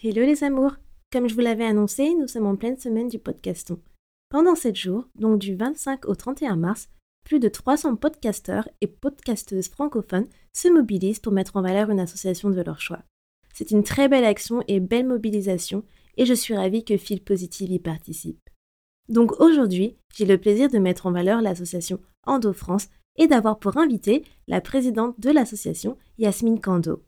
Hello les amours Comme je vous l'avais annoncé, nous sommes en pleine semaine du podcaston. Pendant 7 jours, donc du 25 au 31 mars, plus de 300 podcasteurs et podcasteuses francophones se mobilisent pour mettre en valeur une association de leur choix. C'est une très belle action et belle mobilisation et je suis ravie que Fil Positive y participe. Donc aujourd'hui, j'ai le plaisir de mettre en valeur l'association Endo France et d'avoir pour invitée la présidente de l'association, Yasmine Kando.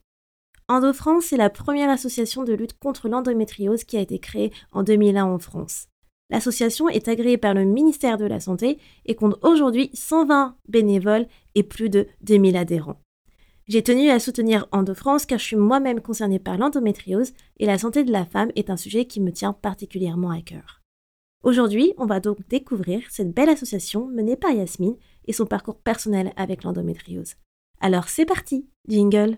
Endo France est la première association de lutte contre l'endométriose qui a été créée en 2001 en France. L'association est agréée par le ministère de la Santé et compte aujourd'hui 120 bénévoles et plus de 2000 adhérents. J'ai tenu à soutenir Endo France car je suis moi-même concernée par l'endométriose et la santé de la femme est un sujet qui me tient particulièrement à cœur. Aujourd'hui, on va donc découvrir cette belle association menée par Yasmine et son parcours personnel avec l'endométriose. Alors c'est parti, jingle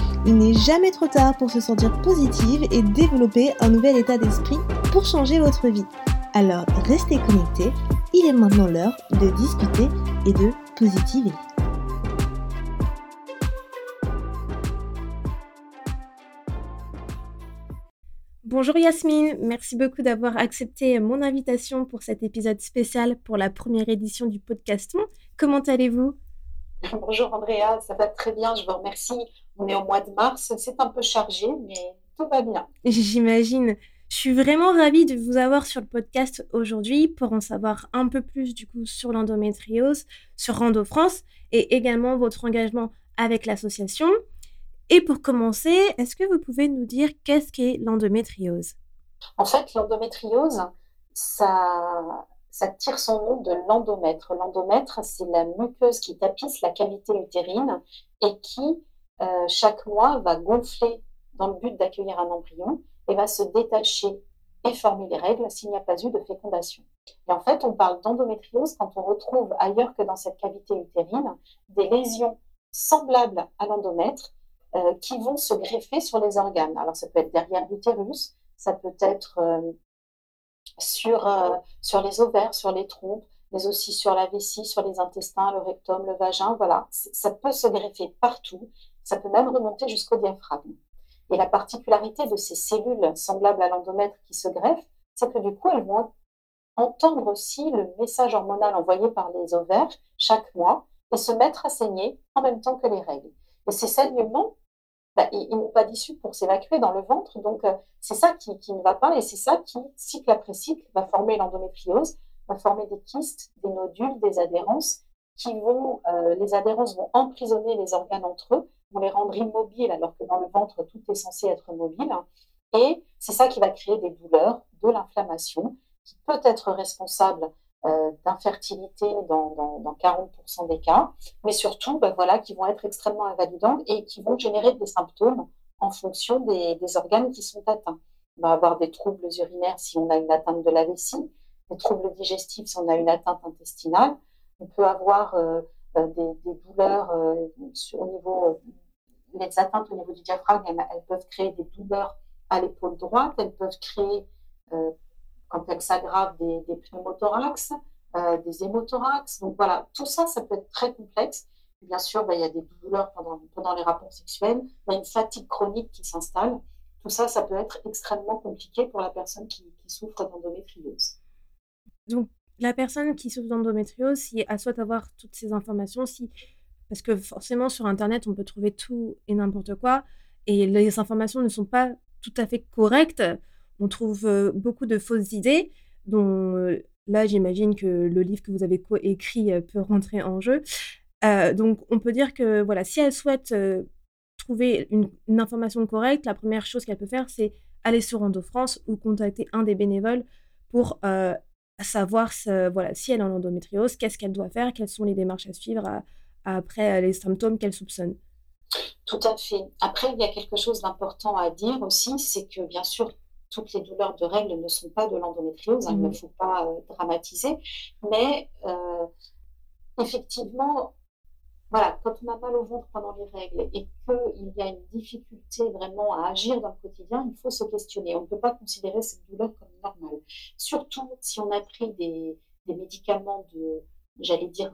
Il n'est jamais trop tard pour se sentir positive et développer un nouvel état d'esprit pour changer votre vie. Alors restez connectés, il est maintenant l'heure de discuter et de positiver. Bonjour Yasmine, merci beaucoup d'avoir accepté mon invitation pour cet épisode spécial pour la première édition du podcast. Comment allez-vous? Bonjour Andrea, ça va très bien, je vous remercie. On est au mois de mars, c'est un peu chargé, mais tout va bien. J'imagine. Je suis vraiment ravie de vous avoir sur le podcast aujourd'hui pour en savoir un peu plus du coup sur l'endométriose, sur Rando France et également votre engagement avec l'association. Et pour commencer, est-ce que vous pouvez nous dire qu'est-ce qu'est l'endométriose? En fait, l'endométriose, ça, ça tire son nom de l'endomètre. L'endomètre, c'est la muqueuse qui tapisse la cavité utérine et qui, euh, chaque mois, va gonfler dans le but d'accueillir un embryon et va se détacher et former les règles s'il n'y a pas eu de fécondation. Et en fait, on parle d'endométriose quand on retrouve ailleurs que dans cette cavité utérine des lésions semblables à l'endomètre euh, qui vont se greffer sur les organes. Alors, ça peut être derrière l'utérus, ça peut être euh, sur, sur les ovaires, sur les trompes, mais aussi sur la vessie, sur les intestins, le rectum, le vagin. Voilà, ça peut se greffer partout. Ça peut même remonter jusqu'au diaphragme. Et la particularité de ces cellules semblables à l'endomètre qui se greffent, c'est que du coup, elles vont entendre aussi le message hormonal envoyé par les ovaires chaque mois et se mettre à saigner en même temps que les règles. Et ces saignements bah, ils, n'ont pas d'issue pour s'évacuer dans le ventre. Donc, euh, c'est ça qui, ne va pas et c'est ça qui, cycle après cycle, va former l'endométriose, va former des kystes, des nodules, des adhérences qui vont, euh, les adhérences vont emprisonner les organes entre eux, vont les rendre immobiles alors que dans le ventre, tout est censé être mobile. Et c'est ça qui va créer des douleurs, de l'inflammation, qui peut être responsable euh, d'infertilité dans, dans, 40% des cas, mais surtout ben voilà, qui vont être extrêmement invalidants et qui vont générer des symptômes en fonction des, organes qui sont atteints. On va avoir des troubles urinaires si on a une atteinte de la vessie, des troubles digestifs si on a une atteinte intestinale. On peut avoir euh, euh, des, douleurs au niveau, les atteintes au niveau du diaphragme, elles, peuvent créer des douleurs à l'épaule droite, elles peuvent créer quand elles s'aggravent des, pneumothorax, euh, des hémothorax. Donc voilà, tout ça, ça peut être très complexe. Bien sûr, ben, il y a des douleurs pendant, pendant les rapports sexuels, il y a une fatigue chronique qui s'installe. Tout ça, ça peut être extrêmement compliqué pour la personne qui, souffre d'endométriose. Donc, la personne qui souffre d'endométriose, si elle souhaite avoir toutes ces informations, si parce que forcément sur Internet, on peut trouver tout et n'importe quoi, et les informations ne sont pas tout à fait correctes on trouve euh, beaucoup de fausses idées, dont euh, là, j'imagine que le livre que vous avez écrit euh, peut rentrer en jeu. donc, on peut dire que voilà, si elle souhaite trouver une, information correcte, la première chose qu'elle peut faire, c'est aller sur Endo France ou contacter un des bénévoles pour savoir voilà, si elle a l'endométriose, qu'est-ce qu'elle doit faire, quelles sont les démarches à suivre après les symptômes qu'elle soupçonne. Tout à fait. Après, il y a quelque chose d'important à dire aussi, c'est que bien sûr, toutes les douleurs de règles ne sont pas de l'endométriose, il ne mmh. faut pas dramatiser, mais effectivement, voilà, quand on a mal au ventre pendant les règles et qu'il y a une difficulté vraiment à agir dans le quotidien, il faut se questionner. On ne peut pas considérer cette douleur comme normale. Surtout si on a pris des, médicaments de, j'allais dire,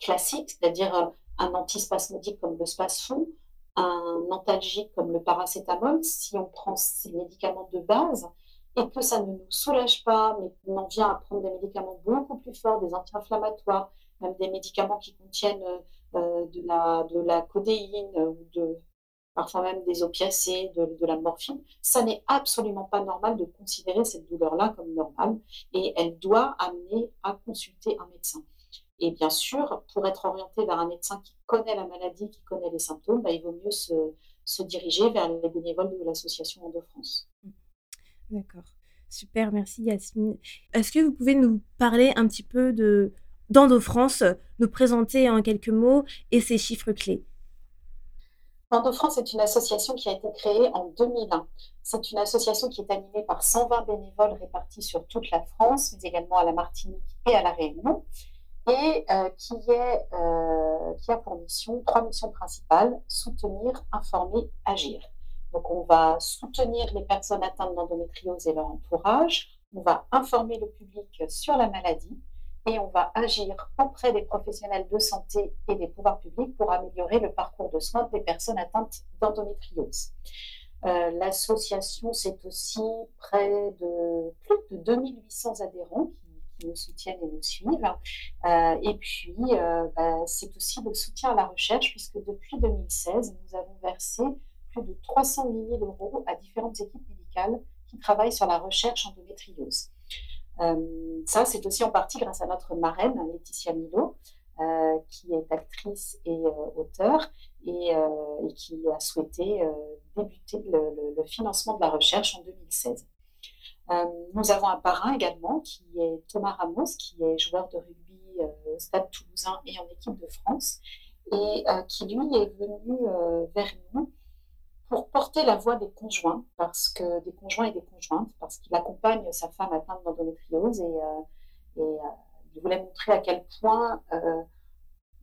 classiques, c'est-à-dire euh, un antispasmodique comme le spasfon, un antalgique comme le paracétamol, si on prend ces médicaments de base et que ça ne nous soulage pas, mais qu'on en vient à prendre des médicaments beaucoup plus forts, des anti-inflammatoires, même des médicaments qui contiennent euh, de, la, codéine ou de, parfois même des opiacés, de, de la morphine, ça n'est absolument pas normal de considérer cette douleur-là comme normale et elle doit amener à consulter un médecin. Et bien sûr, pour être orienté vers un médecin qui connaît la maladie, qui connaît les symptômes, bah, il vaut mieux se, se, diriger vers les bénévoles de l'association Endo-France. D'accord. Super, merci Yasmine. Est-ce que vous pouvez nous parler un petit peu de, d'Endo-France, nous présenter en quelques mots et ses chiffres clés? Endo-France est une association qui a été créée en 2001. C'est une association qui est animée par 120 bénévoles répartis sur toute la France, mais également à la Martinique et à la Réunion, et euh, euh, qui a pour mission trois missions principales soutenir, informer, agir. Donc, on va soutenir les personnes atteintes d'endométriose et leur entourage. On va informer le public sur la maladie et on va agir auprès des professionnels de santé et des pouvoirs publics pour améliorer le parcours de soins des personnes atteintes d'endométriose. Euh, l'association, c'est aussi près de plus de 2800 adhérents qui, nous soutiennent et nous suivent. Euh, et puis, euh, bah, c'est aussi le soutien à la recherche, puisque depuis 2016, nous avons versé plus de 308 000 euros à différentes équipes médicales qui travaillent sur la recherche endométriose. Euh, ça, c'est aussi en partie grâce à notre marraine, Laetitia Milo, euh, qui est actrice et euh, auteur et, qui a souhaité débuter le, financement de la recherche en 2016. Nous avons un parrain également qui est Thomas Ramos, qui est joueur de rugby au Stade Toulousain et en équipe de France, et qui lui est venu vers nous pour porter la voix des conjoints, parce que des conjoints et des conjointes, parce qu'il accompagne sa femme atteinte d'endométriose et, euh, et euh, il voulait montrer à quel point euh,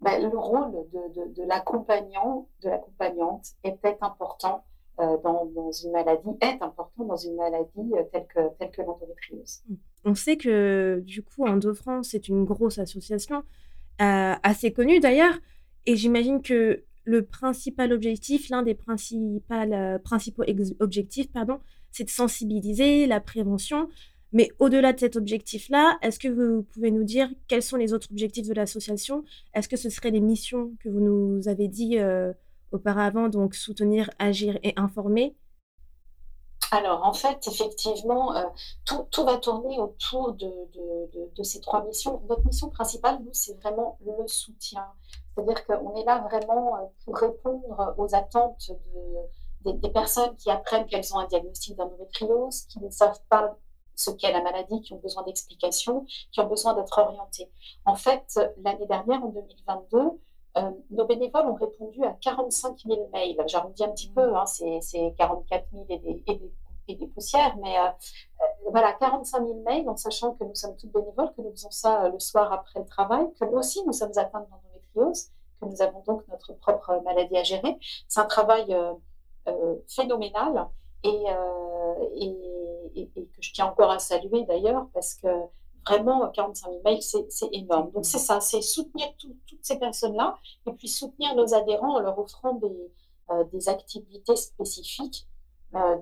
ben, le rôle de, de, l'accompagnant, de l'accompagnante était important dans, dans, une maladie, est important dans une maladie telle que, telle que l'endométriose. On sait que du coup, Endo-France est une grosse association, assez connue d'ailleurs, et j'imagine que le principal objectif, l'un des euh, principaux objectifs, pardon, c'est de sensibiliser la prévention. Mais au-delà de cet objectif-là, est-ce que vous pouvez nous dire quels sont les autres objectifs de l'association? Est-ce que ce seraient les missions que vous nous avez dit euh, auparavant, donc soutenir, agir et informer? Alors, en fait, effectivement, euh, tout, va tourner autour de, ces trois missions. Notre mission principale, nous, c'est vraiment le soutien, c'est-à-dire qu'on est là vraiment euh, pour répondre aux attentes des, personnes qui apprennent qu'elles ont un diagnostic d'endométriose, qui ne savent pas ce qu'est la maladie, qui ont besoin d'explications, qui ont besoin d'être orientées. En fait, l'année dernière, en 2022, euh, nos bénévoles ont répondu à 45 000 mails. J'arrondis un petit peu, hein, c'est 44 000 et des, et des, poussières, mais euh, voilà, 45 000 mails en sachant que nous sommes toutes bénévoles, que nous faisons ça le soir après le travail, que nous aussi nous sommes atteintes d'endométriose que nous avons donc notre propre maladie à gérer. C'est un travail euh, euh, phénoménal euh, et, et, que je tiens encore à saluer d'ailleurs parce que vraiment 45 000 mails, c'est énorme. Donc c'est ça, c'est soutenir toutes ces personnes-là et puis soutenir nos adhérents en leur offrant des, des activités spécifiques euh,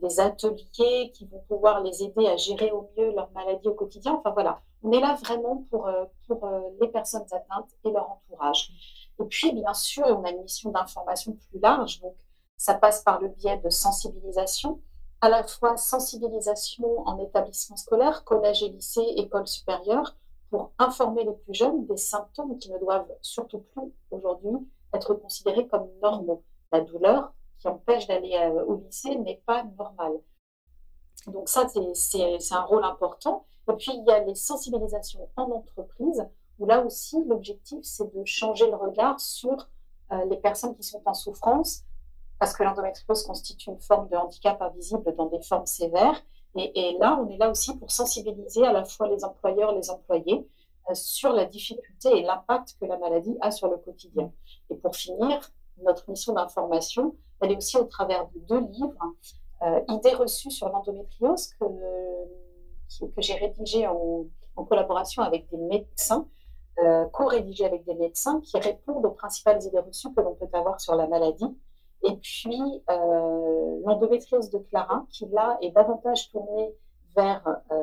des, ateliers qui vont pouvoir les aider à gérer au mieux leur maladie au quotidien. Enfin voilà, on est là vraiment pour, euh, pour euh, les personnes atteintes et leur entourage. Et puis, bien sûr, on a une mission d'information plus large. Donc, ça passe par le biais de sensibilisation, à la fois sensibilisation en établissement scolaire, collège et lycée, école supérieure, pour informer les plus jeunes des symptômes qui ne doivent surtout plus aujourd'hui être considérés comme normaux. La douleur, qui empêche d'aller euh, au lycée n'est pas normal. Donc ça, c'est un rôle important. Et puis, il y a les sensibilisations en entreprise, où là aussi, l'objectif, c'est de changer le regard sur euh, les personnes qui sont en souffrance, parce que l'endométriose constitue une forme de handicap invisible dans des formes sévères. Et, là, on est là aussi pour sensibiliser à la fois les employeurs et les employés euh, sur la difficulté et l'impact que la maladie a sur le quotidien. Et pour finir, notre mission d'information, elle est aussi au travers de deux livres, euh, Idées reçues sur l'endométriose, que, que j'ai rédigé en, collaboration avec des médecins, euh, co-rédigé avec des médecins qui répondent aux principales idées reçues que l'on peut avoir sur la maladie. Et puis, euh, l'endométriose de Clara, qui là est davantage tournée vers euh,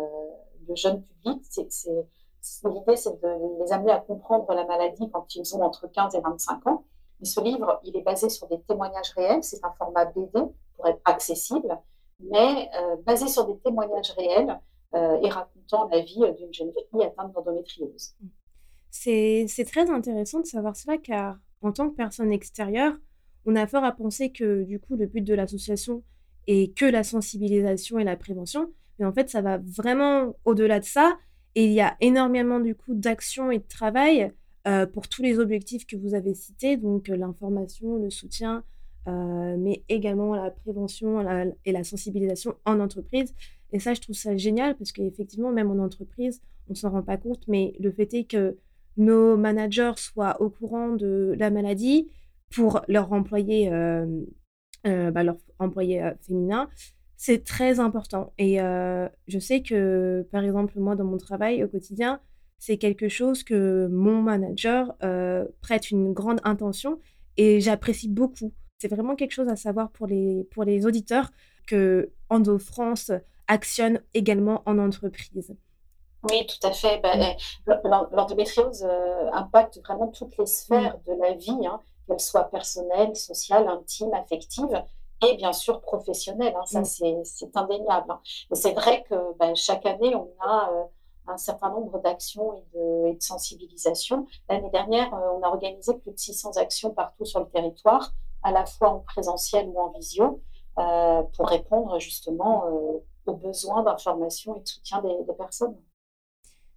le jeune public. L'idée, c'est de les amener à comprendre la maladie quand ils ont entre 15 et 25 ans. Et ce livre, il est basé sur des témoignages réels. C'est un format BD pour être accessible, mais euh, basé sur des témoignages réels et racontant la vie d'une jeune fille atteinte d'endométriose. C'est très intéressant de savoir cela car en tant que personne extérieure, on a fort à penser que du coup le but de l'association est que la sensibilisation et la prévention, mais en fait ça va vraiment au-delà de ça. Et il y a énormément du coup d'actions et de travail euh, pour tous les objectifs que vous avez cités, donc euh, l'information, le soutien, euh, mais également la prévention et la sensibilisation en entreprise. Et ça, je trouve ça génial parce qu'effectivement, même en entreprise, on s'en rend pas compte, mais le fait est que nos managers soient au courant de la maladie pour leurs employés, euh, euh, bah, leurs employés féminins, c'est très important. Et je sais que, par exemple, moi, dans mon travail au quotidien, c'est quelque chose que mon manager prête une grande intention et j'apprécie beaucoup. C'est vraiment quelque chose à savoir pour les, pour les auditeurs que Endo France actionne également en entreprise. Oui, tout à fait. Ben, L'endométriose euh, impacte vraiment toutes les sphères de la vie, hein, qu'elles soient personnelles, sociales, intimes, affectives et bien sûr professionnelles. Hein, ça, c'est indéniable. Hein. Et c'est vrai que ben, chaque année, on a euh, un certain nombre d'actions et de, et de sensibilisation. L'année dernière, euh, on a organisé plus de 600 actions partout sur le territoire, à la fois en présentiel ou en visio, pour répondre justement aux besoins d'information et de soutien des personnes.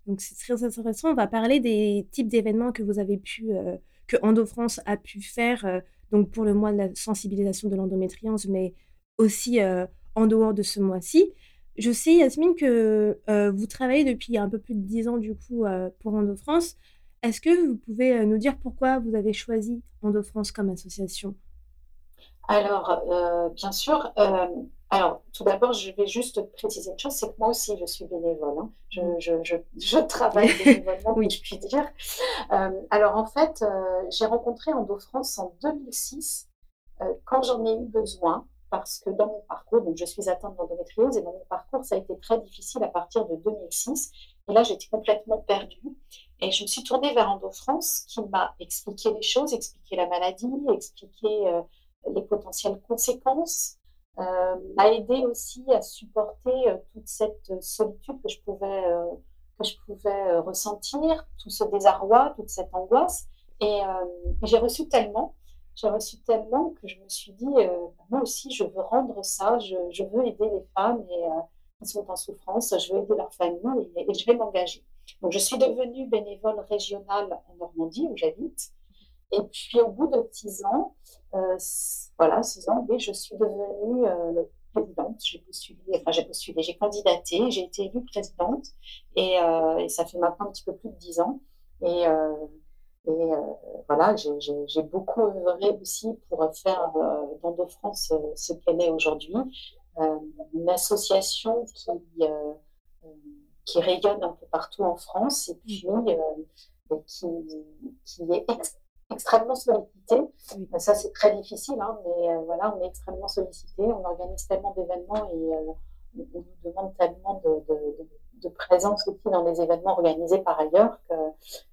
Donc c'est très intéressant. On va parler des types d'événements que vous avez pu, euh, que Endo France a pu faire, euh, donc pour le mois de la sensibilisation de l'endométriose, mais aussi euh, en dehors de ce mois-ci. Je sais, Yasmine, que vous travaillez depuis un peu plus de dix ans du coup pour Endo France. Est-ce que vous pouvez nous dire pourquoi vous avez choisi Endo France comme association? Alors, bien sûr, alors, tout d'abord, je vais juste préciser une chose, c'est que moi aussi, je suis bénévole. Hein. Mm. Je, travaille bénévolement, oui. je puis dire. Euh, alors, en fait, euh, j'ai rencontré Endo France en 2006, euh, quand j'en ai eu besoin, parce que dans mon parcours, donc je suis atteinte d'endométriose, et dans mon parcours, ça a été très difficile à partir de 2006. Et là, j'étais complètement perdue. Et je me suis tournée vers Endo France, qui m'a expliqué les choses, expliqué la maladie, expliqué les potentielles conséquences m'a aidé aussi à supporter euh, toute cette solitude que je pouvais, euh, que je pouvais ressentir, tout ce désarroi, toute cette angoisse. Et, j'ai reçu tellement, j'ai reçu tellement que je me suis dit, moi aussi, je veux rendre ça, je, je veux aider les femmes et, qui sont en souffrance, je veux aider leurs familles et, et je vais m'engager. Donc, je suis devenue bénévole régionale en Normandie, où j'habite. Et puis, au bout de six ans, euh, voilà, six ans, je suis devenue euh, présidente. J'ai postulé, enfin, j'ai postulé, j'ai candidaté, j'ai été élue présidente. Et, euh, et, ça fait maintenant un petit peu plus de dix ans. Et, et voilà, j'ai beaucoup œuvré aussi pour faire d'Endo France ce qu'elle est aujourd'hui. une association qui, qui rayonne un peu partout en France et puis qui, qui est extrêmement sollicité. Ça, c'est très difficile, hein, mais euh, voilà, on est extrêmement sollicité. On organise tellement d'événements et euh, on, nous demande tellement de, de, présence aussi dans les événements organisés par ailleurs que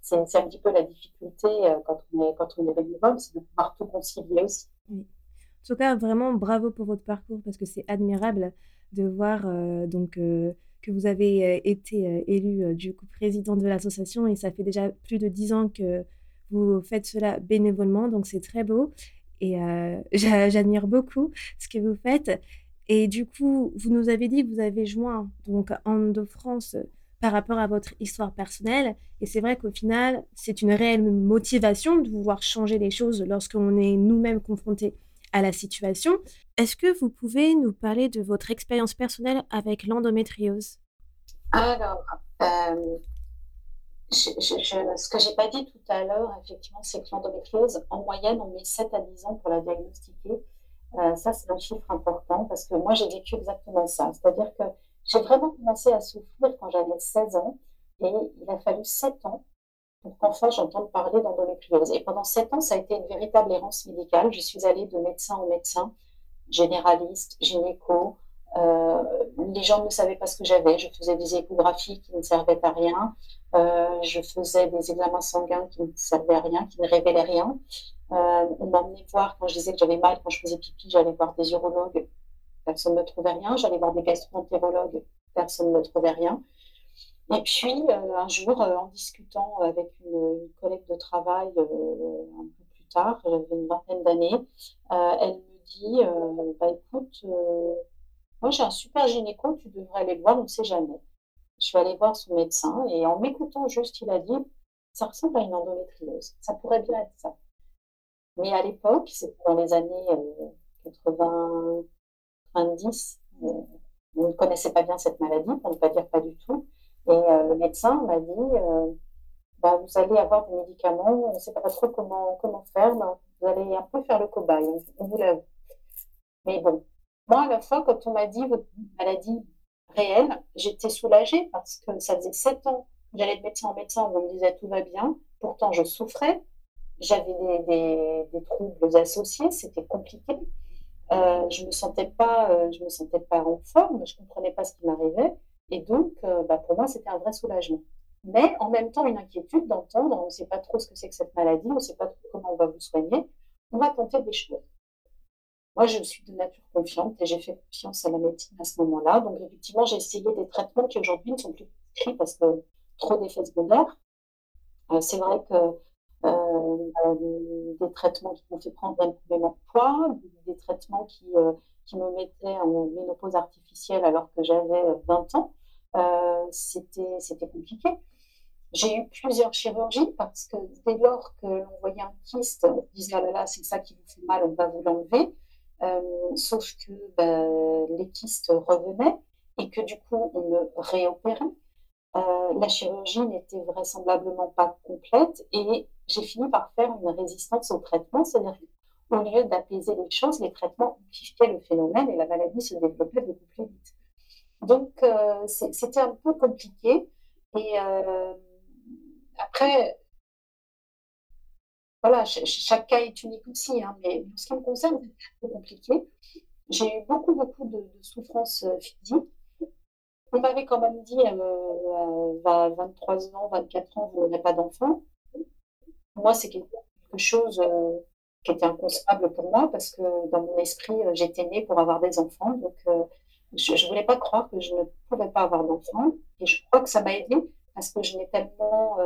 c'est un petit peu la difficulté euh, quand, on est, quand on est bénévole, c'est de pouvoir tout concilier aussi. Oui. En tout cas, vraiment bravo pour votre parcours parce que c'est admirable de voir donc que vous avez été élu du coup président de l'association et ça fait déjà plus de dix ans que vous faites cela bénévolement, donc c'est très beau. Et euh, j'admire beaucoup ce que vous faites. Et du coup, vous nous avez dit que vous avez joint donc en de France par rapport à votre histoire personnelle. Et c'est vrai qu'au final, c'est une réelle motivation de vouloir changer les choses lorsqu'on est nous-mêmes confrontés à la situation. Est-ce que vous pouvez nous parler de votre expérience personnelle avec l'endométriose? Alors, euh, ce que j'ai pas dit tout à l'heure, effectivement, c'est que l'endométriose, en moyenne, on met 7 à 10 ans pour la diagnostiquer. Euh, ça, c'est un chiffre important parce que moi, j'ai vécu exactement ça. C'est-à-dire que j'ai vraiment commencé à souffrir quand j'avais 16 ans et il a fallu 7 ans pour qu'enfin j'entende parler d'endométriose. Et pendant 7 ans, ça a été une véritable errance médicale. Je suis allée de médecin en médecin, généraliste, gynéco, euh, les gens ne savaient pas ce que j'avais. Je faisais des échographies qui ne servaient à rien. Euh, je faisais des examens sanguins qui ne servaient à rien, qui ne révélaient rien. Euh, on m'emmenait voir quand je disais que j'avais mal, quand je faisais pipi, j'allais voir des urologues, personne ne trouvait rien. J'allais voir des gastroentérologues, personne ne trouvait rien. Et puis, un jour, en discutant avec une, collègue de travail un peu plus tard, j'avais une vingtaine d'années, elle me dit bah, écoute, moi, j'ai un super gynéco, tu devrais aller le voir, on ne sait jamais. Je suis allée voir son médecin et en m'écoutant juste, il a dit ça ressemble à une endométriose. Ça pourrait bien être ça. Mais à l'époque, c'était dans les années 80, 90, euh, on ne connaissait pas bien cette maladie, pour ne pas dire pas du tout. Et euh, le médecin m'a dit euh, bah, vous allez avoir des médicaments, on ne sait pas trop comment, comment faire, vous allez un peu faire le cobaye, on vous l'avoue. Mais bon, moi, à la fois, quand on m'a dit votre maladie réelle, j'étais soulagée parce que ça faisait sept ans que j'allais de médecin en médecin, on me disait tout va bien. Pourtant, je souffrais. J'avais des, troubles associés, c'était compliqué. Euh, je me euh, me sentais pas en forme, je comprenais pas ce qui m'arrivait, et donc, euh, bah, pour moi, c'était un vrai soulagement. Mais en même temps, une inquiétude d'entendre, on ne sait pas trop ce que c'est que cette maladie, on ne sait pas trop comment on va vous soigner. On va tenter des choses. Moi, je suis de nature confiante et j'ai fait confiance à la médecine à ce moment-là. Donc, effectivement, j'ai essayé des traitements qui aujourd'hui ne sont plus prescrits parce que trop d'effets secondaires. Euh, c'est vrai que euh, des traitements qui m'ont fait prendre énormément de poids, des, traitements qui, euh, qui me mettaient en ménopause artificielle alors que j'avais 20 ans, c'était compliqué. J'ai eu plusieurs chirurgies parce que dès lors que l'on voyait un kyste, on disait ah là là, c'est ça qui vous fait mal, on va vous l'enlever. Euh, sauf que bah, les kystes revenaient et que du coup, on me réopérait. Euh, la chirurgie n'était vraisemblablement pas complète et j'ai fini par faire une résistance au traitement, c'est-à-dire qu'au lieu d'apaiser les choses, les traitements amplifiaient le phénomène et la maladie se développait beaucoup plus vite. Donc, euh, c'était un peu compliqué. Et après, voilà, chaque cas est unique aussi, hein, mais en ce qui me concerne, c'est compliqué. J'ai eu beaucoup, beaucoup de, souffrances euh, physiques. On m'avait quand même dit euh, à 23 ans, 24 ans, vous n'avez pas d'enfant. Moi, c'est quelque chose euh, qui était inconcevable pour moi parce que dans mon esprit, j'étais née pour avoir des enfants. Donc, je ne voulais pas croire que je ne pouvais pas avoir d'enfants. Et je crois que ça m'a aidée parce que je n'ai tellement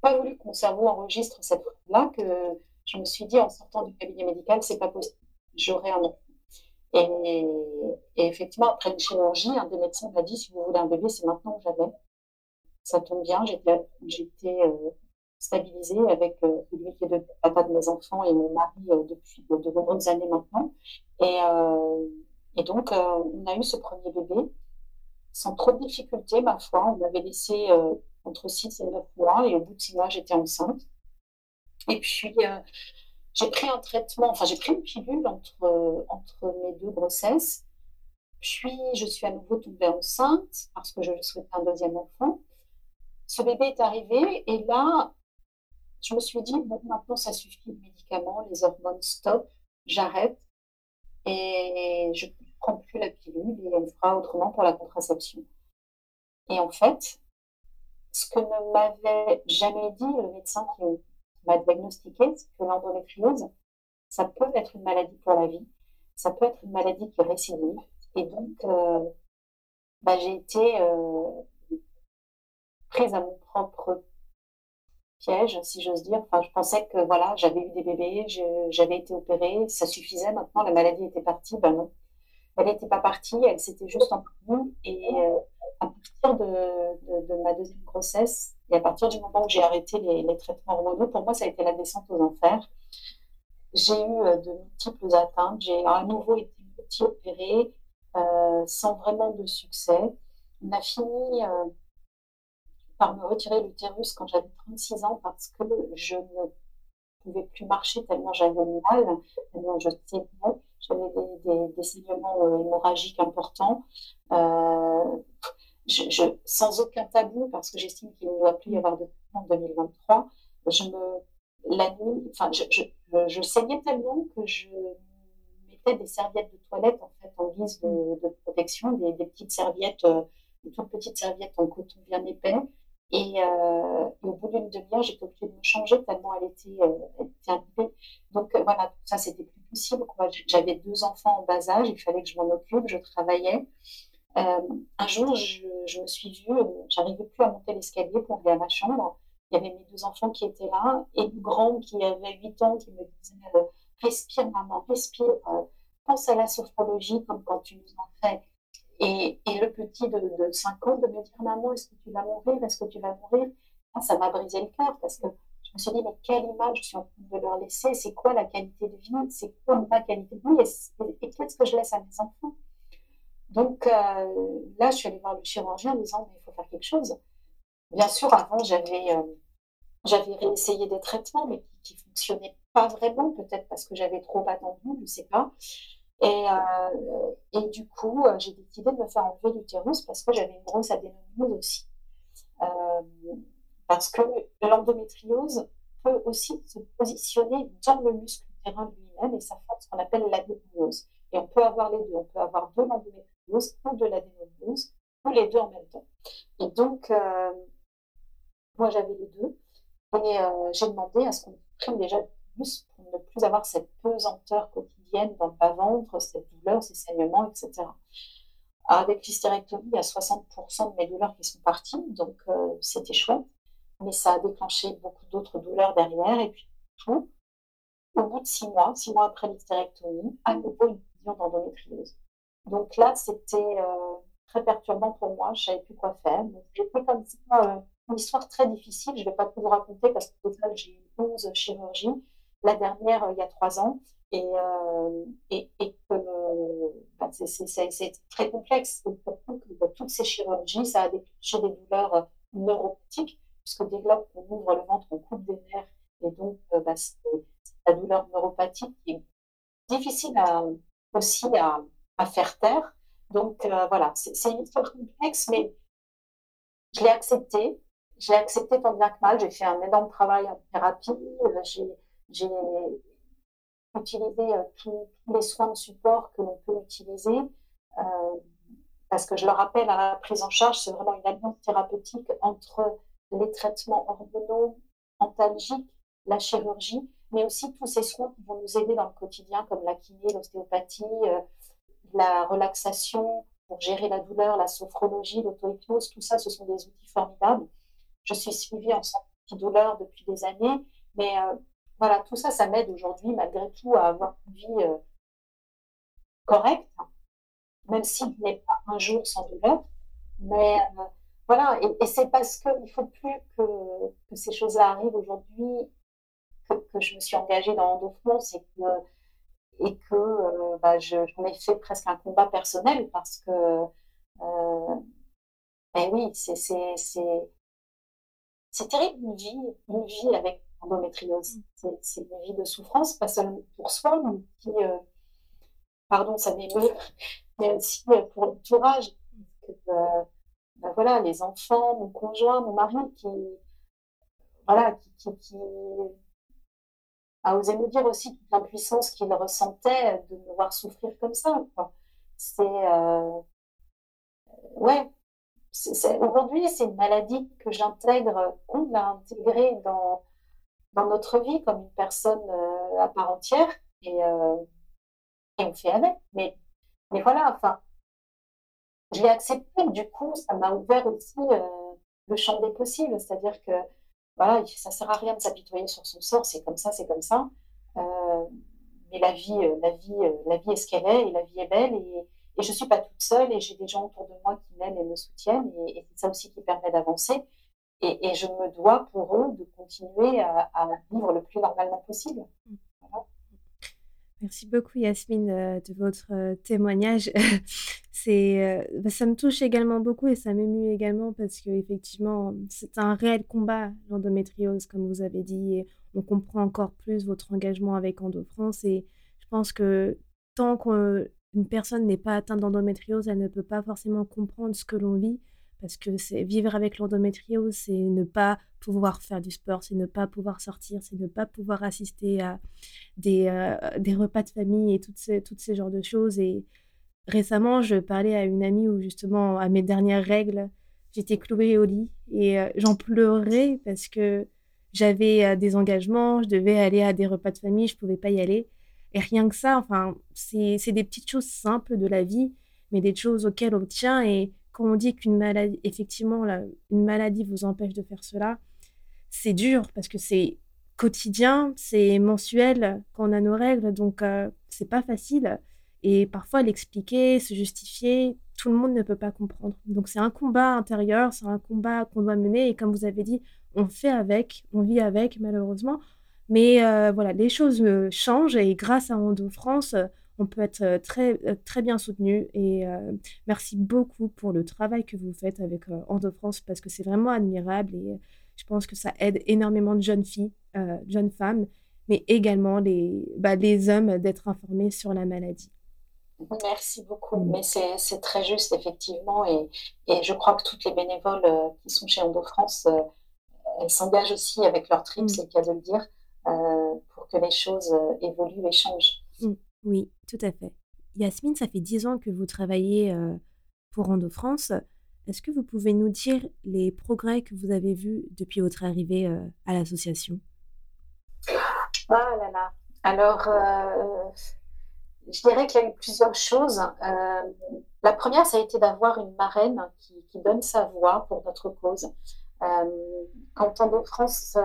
pas voulu que mon cerveau enregistre cette phrase-là que je me suis dit en sortant du cabinet médical, c'est pas possible, j'aurai un enfant. Et, effectivement, après une chirurgie, un des médecins m'a dit si vous voulez un bébé, c'est maintenant ou jamais. Ça tombe bien, j'étais euh, stabilisée avec euh, lui qui papa de mes enfants et mon mari euh, depuis de nombreuses années maintenant. Et, et donc, on a eu ce premier bébé sans trop de difficultés, ma foi. On m'avait laissé entre 6 et 9 mois, et au bout de 6 mois, j'étais enceinte. Et puis, euh, j'ai pris un traitement, enfin, j'ai pris une pilule entre, entre mes deux grossesses. Puis, je suis à nouveau tombée enceinte parce que je souhaitais un deuxième enfant. Ce bébé est arrivé, et là, je me suis dit, bon, maintenant, ça suffit, les médicaments, les hormones, stop, j'arrête. Et je ne prends plus la pilule et on fera autrement pour la contraception. Et en fait, ce que ne m'avait jamais dit le médecin qui m'a diagnostiqué, c'est que l'endométriose, ça peut être une maladie pour la vie, ça peut être une maladie qui récidive. Et donc, euh, bah, j'ai été euh, prise à mon propre piège, si j'ose dire. Je pensais que voilà, j'avais eu des bébés, j'avais été opérée, ça suffisait. Maintenant, la maladie était partie. Ben non. elle n'était pas partie, elle s'était juste endormie. Et à partir de, ma deuxième grossesse, et à partir du moment où j'ai arrêté les, traitements hormonaux, pour moi, ça a été la descente aux enfers. J'ai eu de multiples atteintes. J'ai à nouveau été multi-opérée sans vraiment de succès. On a fini par me retirer l'utérus quand j'avais 36 ans parce que je ne pouvais plus marcher tellement j'avais mal, tellement je. J'avais des, des, saignements euh, hémorragiques importants. Euh, je, sans aucun tabou, parce que j'estime qu'il ne doit plus y avoir de en 2023, je me, la nuit, enfin, je, je, je, saignais tellement que je mettais des serviettes de toilette en fait en guise de, protection, des, des, petites serviettes, euh, des toutes petites serviettes en coton bien épais, et, euh, au bout d'une demi-heure, j'étais obligée de me changer tellement elle était, euh, Donc euh, voilà, ça, c'était plus possible. J'avais deux enfants en bas âge, il fallait que je m'en occupe, je travaillais. Euh, un jour, je, me suis vue, euh, j'arrivais plus à monter l'escalier pour aller à ma chambre. Il y avait mes deux enfants qui étaient là et une grande qui avait 8 ans qui me disait Respire, maman, respire, pense à la sophrologie comme quand tu nous en fais. Et, et, le petit de, de, 5 ans de me dire Maman, est-ce que tu vas mourir? Est-ce que tu vas mourir? Ah, Ça m'a brisé le cœur parce que je me suis dit Mais quelle image je suis en train de leur laisser? C'est quoi la qualité de vie? C'est quoi ma qualité de vie? Et, qu'est-ce que je laisse à mes enfants? Donc euh, là, je suis allée voir le chirurgien en disant Mais il faut faire quelque chose. Bien sûr, avant, j'avais. Euh, réessayé des traitements, mais qui ne fonctionnaient pas vraiment, peut-être parce que j'avais trop attendu, je ne sais pas. Et, euh, et du coup, euh, j'ai décidé de me faire enlever l'utérus parce que j'avais une grosse adénomyose aussi. Parce que l'endométriose peut aussi se positionner dans le muscle utérin lui-même et ça fait ce qu'on appelle l'adénomyose. Et on peut avoir les deux. On peut avoir de l'endométriose ou de l'adénomyose ou les deux en même temps. Et donc, euh, moi, j'avais les deux. Et euh, j'ai demandé à ce qu'on prenne déjà plus pour ne plus avoir cette pesanteur quotidienne dans le bas-ventre, cette douleur, ces saignements, etc. Avec l'hystérectomie, il y a 60% de mes douleurs qui sont parties, donc euh, c'était chouette. Mais ça a déclenché beaucoup d'autres douleurs derrière. Et puis, tout, au bout de six mois, six mois après l'hystérectomie, à nouveau une vision d'endométriose. Donc là, c'était euh, très perturbant pour moi. Je savais plus quoi faire. Fait comme ça euh, une histoire très difficile. Je ne vais pas tout vous raconter parce qu'au total, j'ai eu 11 chirurgies la dernière euh, il y a trois ans. Et, euh, et, et que bah, c'est très complexe. que, toutes ces chirurgies, ça a déclenché des douleurs euh, neuropathiques, puisque dès lors qu'on ouvre le ventre, on coupe des nerfs. Et donc, bah, c'est la douleur neuropathique qui est difficile à, aussi à, à faire taire. Donc, voilà, c'est une histoire complexe, mais je l'ai accepté. Je l'ai accepté tant bien que mal. J'ai fait un énorme travail en thérapie. J'ai j'ai utilisé euh, tous les soins de support que l'on peut utiliser. Euh, parce que je le rappelle, à la prise en charge, c'est vraiment une alliance thérapeutique entre les traitements hormonaux, antalgiques, la chirurgie, mais aussi tous ces soins qui vont nous aider dans le quotidien, comme la kiné, l'ostéopathie, euh, la relaxation pour gérer la douleur, la sophrologie, l'auto-hypnose, tout ça, ce sont des outils formidables. Je suis suivie en santé douleur depuis des années, mais voilà, tout ça, ça m'aide aujourd'hui, malgré tout, à avoir une vie euh, correcte, même si je n'ai pas un jour sans douleur. Mais euh, voilà, et, c'est parce qu'il ne faut plus que, ces choses-là arrivent aujourd'hui que, je me suis engagée dans l'endofrance et que, et que euh, bah, j'en ai fait presque un combat personnel parce que, ben oui, c'est terrible une vie, une vie avec endométriose. Mm. C'est une vie de souffrance, pas seulement pour soi, mais aussi, euh, pardon, ça m'émeut, mais aussi euh, pour l'entourage. Euh, ben voilà, les enfants, mon conjoint, mon mari qui, voilà, qui, qui, a osé me dire aussi toute l'impuissance qu'il ressentait de me voir souffrir comme ça. C'est, ouais, aujourd'hui, c'est une maladie que j'intègre, qu'on a intégrée dans, dans notre vie comme une personne euh, à part entière et, euh, et on fait avec. Mais, mais voilà, enfin, je l'ai accepté. Du coup, ça m'a ouvert aussi euh, le champ des possibles. C'est-à-dire que voilà, ça sert à rien de s'apitoyer sur son sort. C'est comme ça, c'est comme ça. mais la vie, la vie, la vie est ce qu'elle est et la vie est belle et, et je ne suis pas toute seule et j'ai des gens autour de moi qui m'aiment et me soutiennent et, c'est ça aussi qui permet d'avancer. Et, je me dois pour eux de continuer à, vivre le plus normalement possible. Merci beaucoup Yasmine euh, de votre euh, témoignage. c'est, euh, bah, ça me touche également beaucoup et ça m'émue également parce que effectivement c'est un réel combat l'endométriose comme vous avez dit et on comprend encore plus votre engagement avec Endo France et je pense que tant qu'une personne n'est pas atteinte d'endométriose, elle ne peut pas forcément comprendre ce que l'on vit parce que vivre avec l'endométriose, c'est ne pas pouvoir faire du sport, c'est ne pas pouvoir sortir, c'est ne pas pouvoir assister à des, euh, des repas de famille et toutes ces, toutes ces genres de choses. Et récemment, je parlais à une amie où justement, à mes dernières règles, j'étais clouée au lit et euh, j'en pleurais parce que j'avais euh, des engagements, je devais aller à des repas de famille, je ne pouvais pas y aller. Et rien que ça, enfin, c'est des petites choses simples de la vie, mais des choses auxquelles on tient et quand on dit qu'une maladie, effectivement, une maladie vous empêche de faire cela, c'est dur parce que c'est quotidien, c'est mensuel quand on a nos règles, donc euh, c'est pas facile. Et parfois, l'expliquer, se justifier, tout le monde ne peut pas comprendre. Donc c'est un combat intérieur, c'est un combat qu'on doit mener. Et comme vous avez dit, on fait avec, on vit avec, malheureusement. Mais euh, voilà, les choses euh, changent et grâce à Endo France, on peut être euh, très, euh, très bien soutenu. Et euh, merci beaucoup pour le travail que vous faites avec Endo France parce que c'est vraiment admirable et je pense que ça aide énormément de jeunes filles, jeunes femmes, mais également les, bah, les hommes d'être informés sur la maladie. Merci beaucoup, mm. mais c'est très juste effectivement et, et, je crois que toutes les bénévoles qui sont chez Endo France, elles s'engagent aussi avec leur trip, mm. c'est le cas de le dire, pour que les choses évoluent et changent. Mm. Oui, tout à fait. Yasmine, ça fait dix ans que vous travaillez pour Endo France. Est-ce que vous pouvez nous dire les progrès que vous avez vus depuis votre arrivée à l'association? Ah là là. Alors, je dirais qu'il y a eu plusieurs choses. la première, ça a été d'avoir une marraine qui, donne sa voix pour notre cause. quand Endo France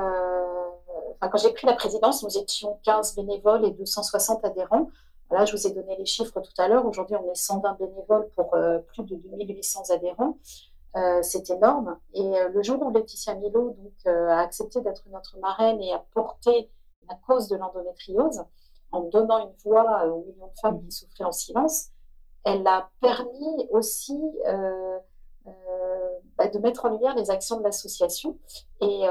quand j'ai pris la présidence, nous étions 15 bénévoles et 260 adhérents. Là, je vous ai donné les chiffres tout à l'heure. Aujourd'hui, on est 120 bénévoles pour euh, plus de 2800 adhérents. Euh, c'est énorme. Et euh, le jour où Laetitia Milo a accepté d'être notre marraine et a porté la cause de l'endométriose, en donnant une voix aux millions de femmes qui souffraient en silence, elle a permis aussi bah, de mettre en lumière les actions de l'association. Et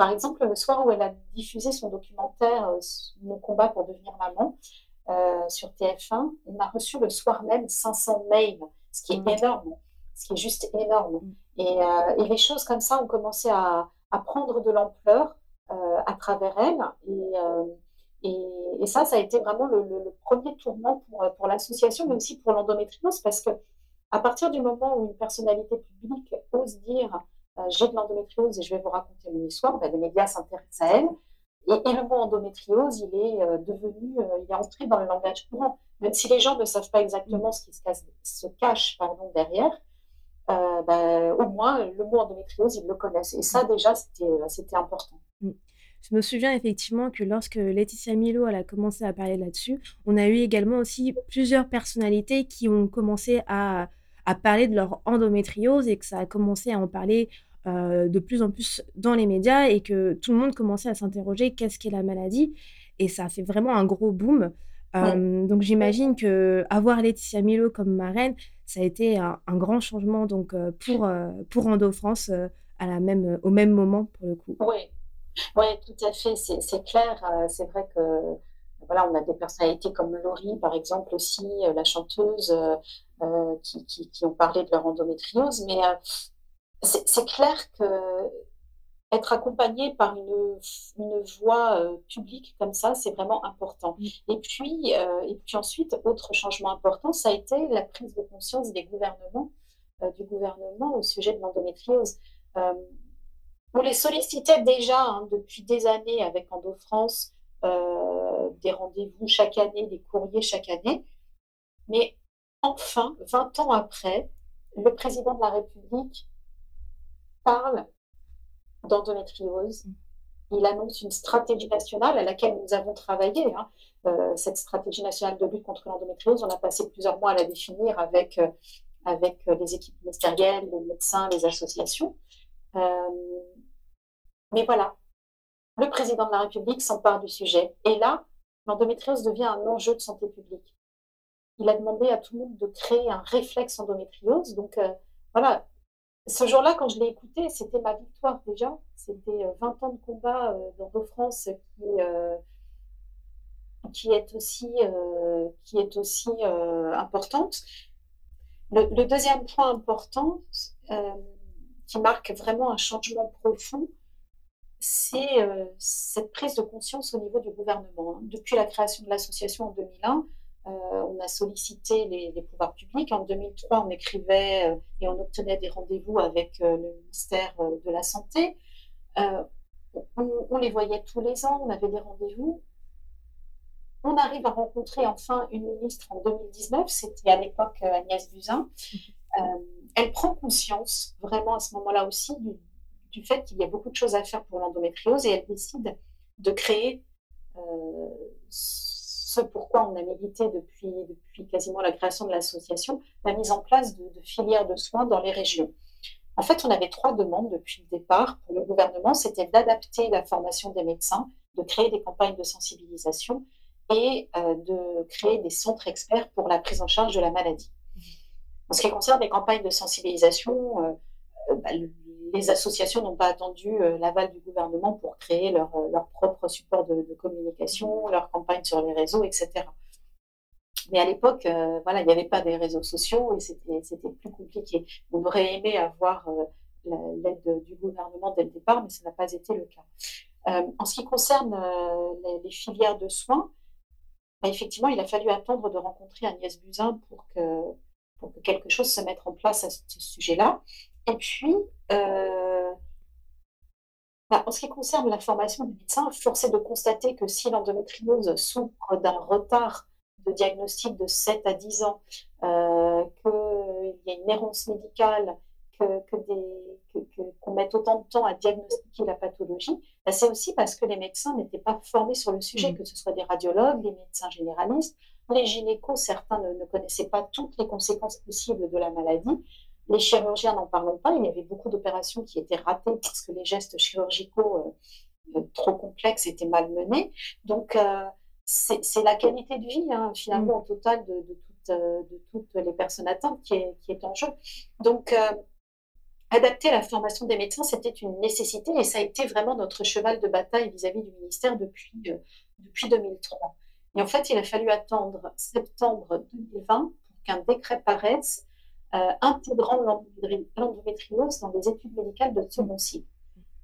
par exemple, le soir où elle a diffusé son documentaire euh, Mon combat pour devenir maman euh, sur TF1, on a reçu le soir même 500 mails, ce qui est mmh. énorme, ce qui est juste énorme. Mmh. Euh, et, les choses comme ça ont commencé à, prendre de l'ampleur à travers elle. Et, ça, ça a été vraiment le, premier tournant pour, pour l'association, mais aussi pour l'endométriose, parce que à partir du moment où une personnalité publique ose dire j'ai de l'endométriose et je vais vous raconter mon histoire, ben, les médias s'intéressent à elle. Et, le mot endométriose, il est euh, devenu, euh, il est entré dans le langage courant. Même si les gens ne savent pas exactement ce qui se, cache, se cache pardon, derrière, ben, au moins le mot endométriose, ils le connaissent. Et ça, déjà, c'était important. Mm. Je me souviens effectivement que lorsque Laetitia Milo a commencé à parler là-dessus, on a eu également aussi plusieurs personnalités qui ont commencé à, à parler de leur endométriose et que ça a commencé à en parler euh, de plus en plus dans les médias et que tout le monde commençait à s'interroger qu'est-ce qu'est la maladie? Et ça a fait vraiment un gros boom. Euh, donc j'imagine que avoir Laetitia Milo comme marraine, ça a été un, grand changement donc euh, pour pour Endo France à la même au même moment pour le coup. Oui, oui, tout à fait, c'est clair. c'est vrai que voilà, on a des personnalités comme Laurie, par exemple, aussi, la chanteuse, qui, qui, qui, ont parlé de leur endométriose. Mais c'est clair que être accompagné par une, une voix euh, publique comme ça, c'est vraiment important. Et puis, euh, et puis ensuite, autre changement important, ça a été la prise de conscience des gouvernements, euh, du gouvernement au sujet de l'endométriose. on les sollicitait déjà hein, depuis des années avec Endo France, des rendez-vous chaque année, des courriers chaque année. Mais enfin, 20 ans après, le président de la République parle d'endométriose il annonce une stratégie nationale à laquelle nous avons travaillé. Hein. Euh, cette stratégie nationale de lutte contre l'endométriose, on a passé plusieurs mois à la définir avec, euh, avec euh, les équipes ministérielles, les médecins, les associations. mais voilà, le président de la République s'empare du sujet. Et là, l'endométriose devient un enjeu de santé publique. Il a demandé à tout le monde de créer un réflexe endométriose. Donc voilà, ce jour-là, quand je l'ai écouté, c'était ma victoire déjà. C'était 20 ans de combat dans France qui, qui est aussi, euh, qui est aussi euh, importante. Le, deuxième point important euh, qui marque vraiment un changement profond, c'est cette prise de conscience au niveau du gouvernement. Depuis la création de l'association en 2001, on a sollicité les, pouvoirs publics. En 2003, on écrivait et on obtenait des rendez-vous avec le ministère de la Santé. on, les voyait tous les ans, on avait des rendez-vous. On arrive à rencontrer enfin une ministre en 2019, c'était à l'époque euh, Agnès Buzyn. Euh, elle prend conscience vraiment à ce moment-là aussi du, fait qu'il y a beaucoup de choses à faire pour l'endométriose et elle décide de créer euh, ce pourquoi on a milité depuis, depuis quasiment la création de l'association, la mise en place de, filières de soins dans les régions. En fait, on avait trois demandes depuis le départ pour le gouvernement. C'était d'adapter la formation des médecins, de créer des campagnes de sensibilisation et euh, de créer des centres experts pour la prise en charge de la maladie. En ce qui concerne les campagnes de sensibilisation, euh, euh, bah, les associations n'ont pas attendu l'aval du gouvernement pour créer leur, leur propre support de, communication, leur campagne sur les réseaux, etc. Mais à l'époque, voilà, il n'y avait pas des réseaux sociaux et c'était plus compliqué. On aurait aimé avoir l'aide du gouvernement dès le départ, mais ça n'a pas été le cas. en ce qui concerne les, filières de soins, bah, effectivement, il a fallu attendre de rencontrer Agnès Buzyn pour que, pour que quelque chose se mette en place à ce, sujet-là. Et puis, euh, bah, en ce qui concerne la formation des médecins, force est de constater que si l'endométriose souffre d'un retard de diagnostic de 7 à 10 ans, euh, qu'il y a une errance médicale, qu'on que, mette autant de temps à diagnostiquer la pathologie, bah, c'est aussi parce que les médecins n'étaient pas formés sur le sujet, mmh. que ce soit des radiologues, des médecins généralistes, les gynécos, certains ne, connaissaient pas toutes les conséquences possibles de la maladie. Les chirurgiens n'en parlons pas, il y avait beaucoup d'opérations qui étaient ratées parce que les gestes chirurgicaux euh, euh, trop complexes étaient mal menés. Donc, euh, c'est la qualité de vie, hein, finalement, mmh. au total de, toutes, de, toutes, les personnes atteintes qui est, qui est en jeu. Donc, adapter la formation des médecins, c'était une nécessité et ça a été vraiment notre cheval de bataille vis-à-vis du ministère depuis, depuis 2003. Et en fait, il a fallu attendre septembre 2020 pour qu'un décret paraisse intégrant l'endométriose dans les études médicales de second cycle.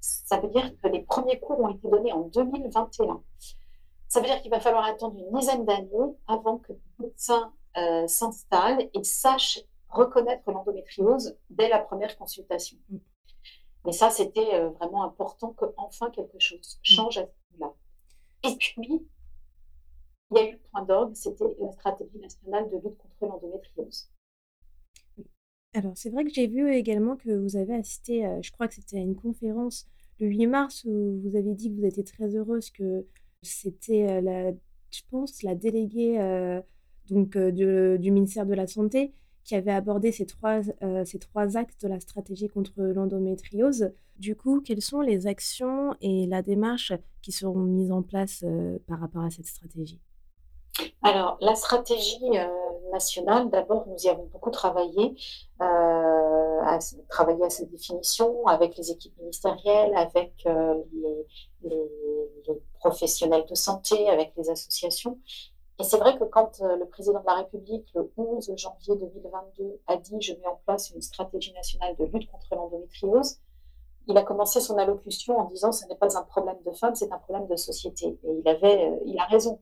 Ça veut dire que les premiers cours ont été donnés en 2021. Ça veut dire qu'il va falloir attendre une dizaine d'années avant que les médecins euh, s'installent et sachent reconnaître l'endométriose dès la première consultation. Mm. Mais ça, c'était euh, vraiment important que enfin quelque chose mm. change à ce niveau-là. Et puis, il y a eu le point d'orgue, c'était la stratégie nationale de lutte contre l'endométriose. Alors, c'est vrai que j'ai vu également que vous avez assisté, je crois que c'était à une conférence le 8 mars où vous avez dit que vous étiez très heureuse que c'était, euh, la, je pense, la déléguée euh, donc, du ministère de la Santé qui avait abordé ces trois, euh, ces trois axes de la stratégie contre l'endométriose. Du coup, quelles sont les actions et la démarche qui seront mises en place euh, par rapport à cette stratégie? Alors, la stratégie euh, nationale, d'abord, nous y avons beaucoup travaillé, à travailler à sa définition avec les équipes ministérielles, avec les, les, professionnels de santé, avec les associations. Et c'est vrai que quand euh, le président de la République, le 11 janvier 2022, a dit je mets en place une stratégie nationale de lutte contre l'endométriose, il a commencé son allocution en disant ce n'est pas un problème de femmes, c'est un problème de société. Et il avait, euh, il a raison.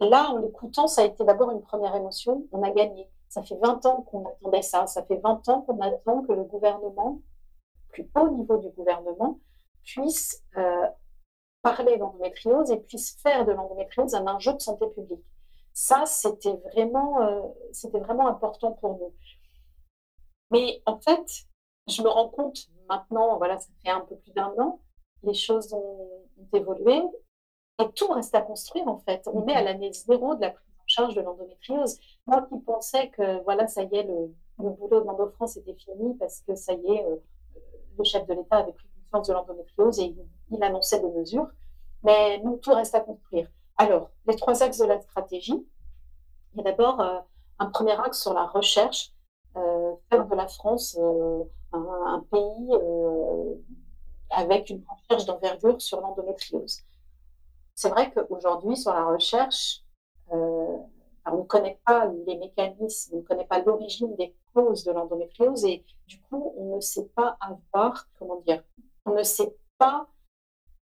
Là, en l'écoutant, ça a été d'abord une première émotion. On a gagné. Ça fait 20 ans qu'on attendait ça. Ça fait 20 ans qu'on attend que le gouvernement, plus haut niveau du gouvernement, puisse euh, parler d'endométriose et puisse faire de l'endométriose un enjeu de santé publique. Ça, c'était vraiment, euh, c'était vraiment important pour nous. Mais en fait, je me rends compte maintenant, voilà, ça fait un peu plus d'un an, les choses ont, ont évolué et tout reste à construire en fait. On est à l'année zéro de la prise en charge de l'endométriose. Moi qui pensais que voilà, ça y est, le, boulot de l'Endo-France était fini parce que ça y est, euh, le chef de l'État avait pris conscience de l'endométriose et il, annonçait des mesures. Mais nous, tout reste à construire. Alors, les trois axes de la stratégie. Il y a d'abord euh, un premier axe sur la recherche, euh, faire de la France un, pays avec une recherche d'envergure sur l'endométriose. C'est vrai qu'aujourd'hui, sur la recherche, on ne connaît pas les mécanismes, on ne connaît pas l'origine des causes de l'endométriose et du coup, on ne sait pas avoir, comment dire, on ne sait pas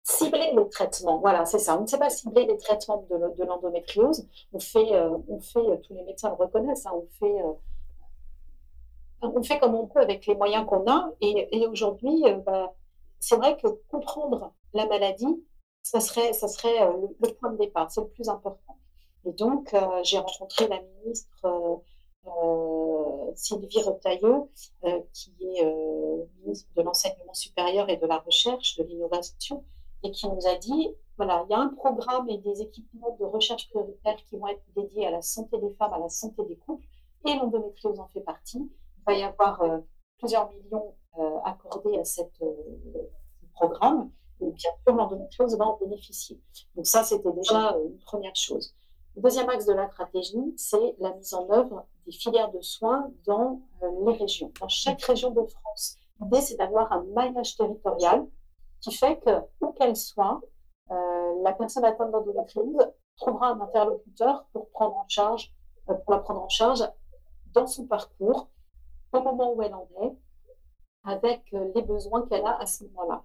cibler les traitements. Voilà, c'est ça. On ne sait pas cibler les traitements de, l'endométriose. On fait, euh, on fait, euh, tous les médecins le reconnaissent, hein, on fait, euh, on fait comme on peut avec les moyens qu'on a. Et, aujourd'hui, bah, c'est vrai que comprendre la maladie, ça serait, ça serait le, point de départ. C'est le plus important. Et donc, j'ai rencontré la ministre. Sylvie Retailleau, qui est ministre de l'Enseignement supérieur et de la Recherche, de l'Innovation, et qui nous a dit, voilà, il y a un programme et des équipements de recherche prioritaires qui vont être dédiés à la santé des femmes, à la santé des couples, et l'endométriose en fait partie. Il va y avoir euh, plusieurs millions euh, accordés à cette, euh, ce programme, bien sûr, l'endométriose va en bénéficier. Donc ça, c'était déjà une première chose. Le deuxième axe de la stratégie, c'est la mise en œuvre des filières de soins dans les régions, dans chaque région de France. L'idée, c'est d'avoir un maillage territorial qui fait que, où qu'elle soit, euh, la personne atteinte d'endométriose trouvera un interlocuteur pour prendre en charge, euh, pour la prendre en charge dans son parcours, au moment où elle en est, avec euh, les besoins qu'elle a à ce moment-là.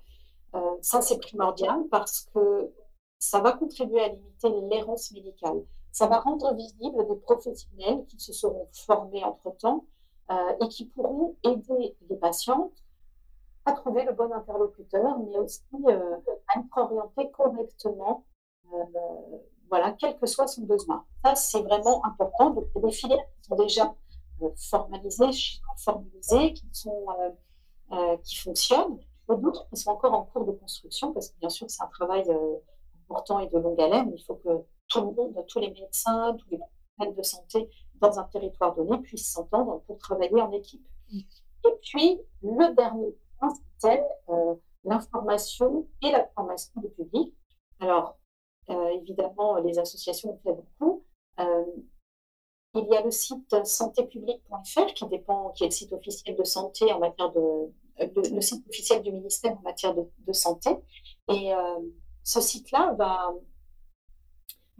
Ça, c'est primordial parce que ça va contribuer à limiter l'errance médicale. Ça va rendre visible des professionnels qui se seront formés entre-temps et qui pourront aider les patientes à trouver le bon interlocuteur, mais aussi euh, à être orienté correctement, euh, voilà, quel que soit son besoin. Ça, c'est vraiment important. Donc, des filières qui sont déjà euh, formalisées, formalisées, qui, sont, qui fonctionnent, d'autres qui sont encore en cours de construction, parce que bien sûr, c'est un travail important et de longue haleine. Il faut que tout le monde, tous les médecins, tous les professionnels de santé dans un territoire donné puissent s'entendre pour travailler en équipe. Et puis, le dernier c'est euh, l'information et la formation du public. Alors, euh, évidemment, les associations ont fait beaucoup. Euh, il y a le site santépublique.fr qui dépend, qui est le site officiel de santé en matière de, le site officiel du ministère en matière de, santé. Et ce site-là va,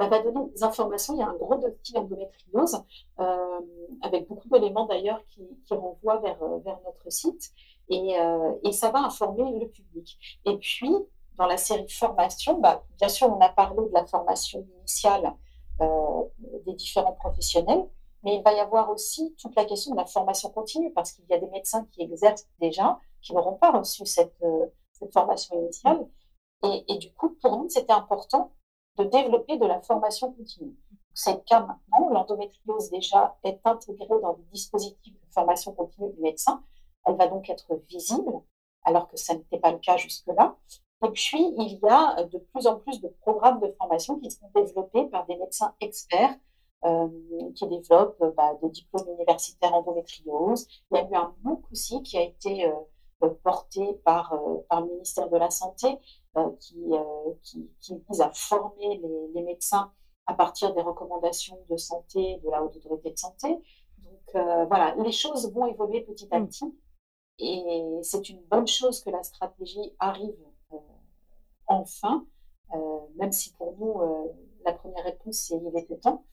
bah, va donner des informations. Il y a un gros dossier endométriose, euh, avec beaucoup d'éléments d'ailleurs qui, qui, renvoient vers, vers notre site. Euh, et, ça va informer le public. Et puis, dans la série formation, bah, bien sûr, on a parlé de la formation initiale euh, des différents professionnels, mais il va y avoir aussi toute la question de la formation continue, parce qu'il y a des médecins qui exercent déjà, qui n'auront pas reçu cette, euh, cette formation initiale. Et, du coup, pour nous, c'était important de développer de la formation continue. C'est le cas maintenant. L'endométriose déjà est intégrée dans le dispositif de formation continue du médecin. Elle va donc être visible, alors que ça n'était pas le cas jusque-là. Et puis, il y a de plus en plus de programmes de formation qui sont développés par des médecins experts euh, qui développent bah, des diplômes universitaires endométriose. Il y a eu un MOOC aussi qui a été euh, porté par, euh, par le ministère de la Santé qui, qui, qui, vise à former les, les, médecins à partir des recommandations de santé de la Haute Autorité de Santé. Donc voilà, les choses vont évoluer petit à mmh. petit. Et c'est une bonne chose que la stratégie arrive euh, enfin, euh, même si pour nous, euh, la première réponse, c'est il était temps.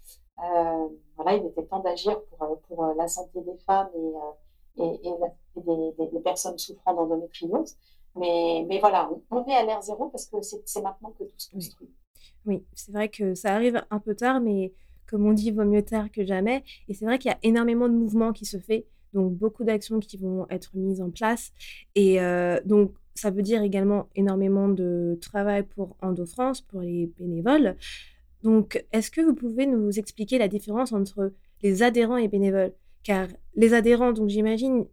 voilà, il était temps d'agir pour, pour la santé des femmes et, et, et des, des, personnes souffrant d'endométriose. Mais, mais voilà, on est à l'ère zéro parce que c'est maintenant que tout se construit. Oui, c'est vrai que ça arrive un peu tard, mais comme on dit, vaut mieux tard que jamais. Et c'est vrai qu'il y a énormément de mouvements qui se fait donc beaucoup d'actions qui vont être mises en place. Et euh, donc, ça veut dire également énormément de travail pour EndoFrance, pour les bénévoles. Donc, est-ce que vous pouvez nous expliquer la différence entre les adhérents et bénévoles? Car les adhérents, donc j'imagine,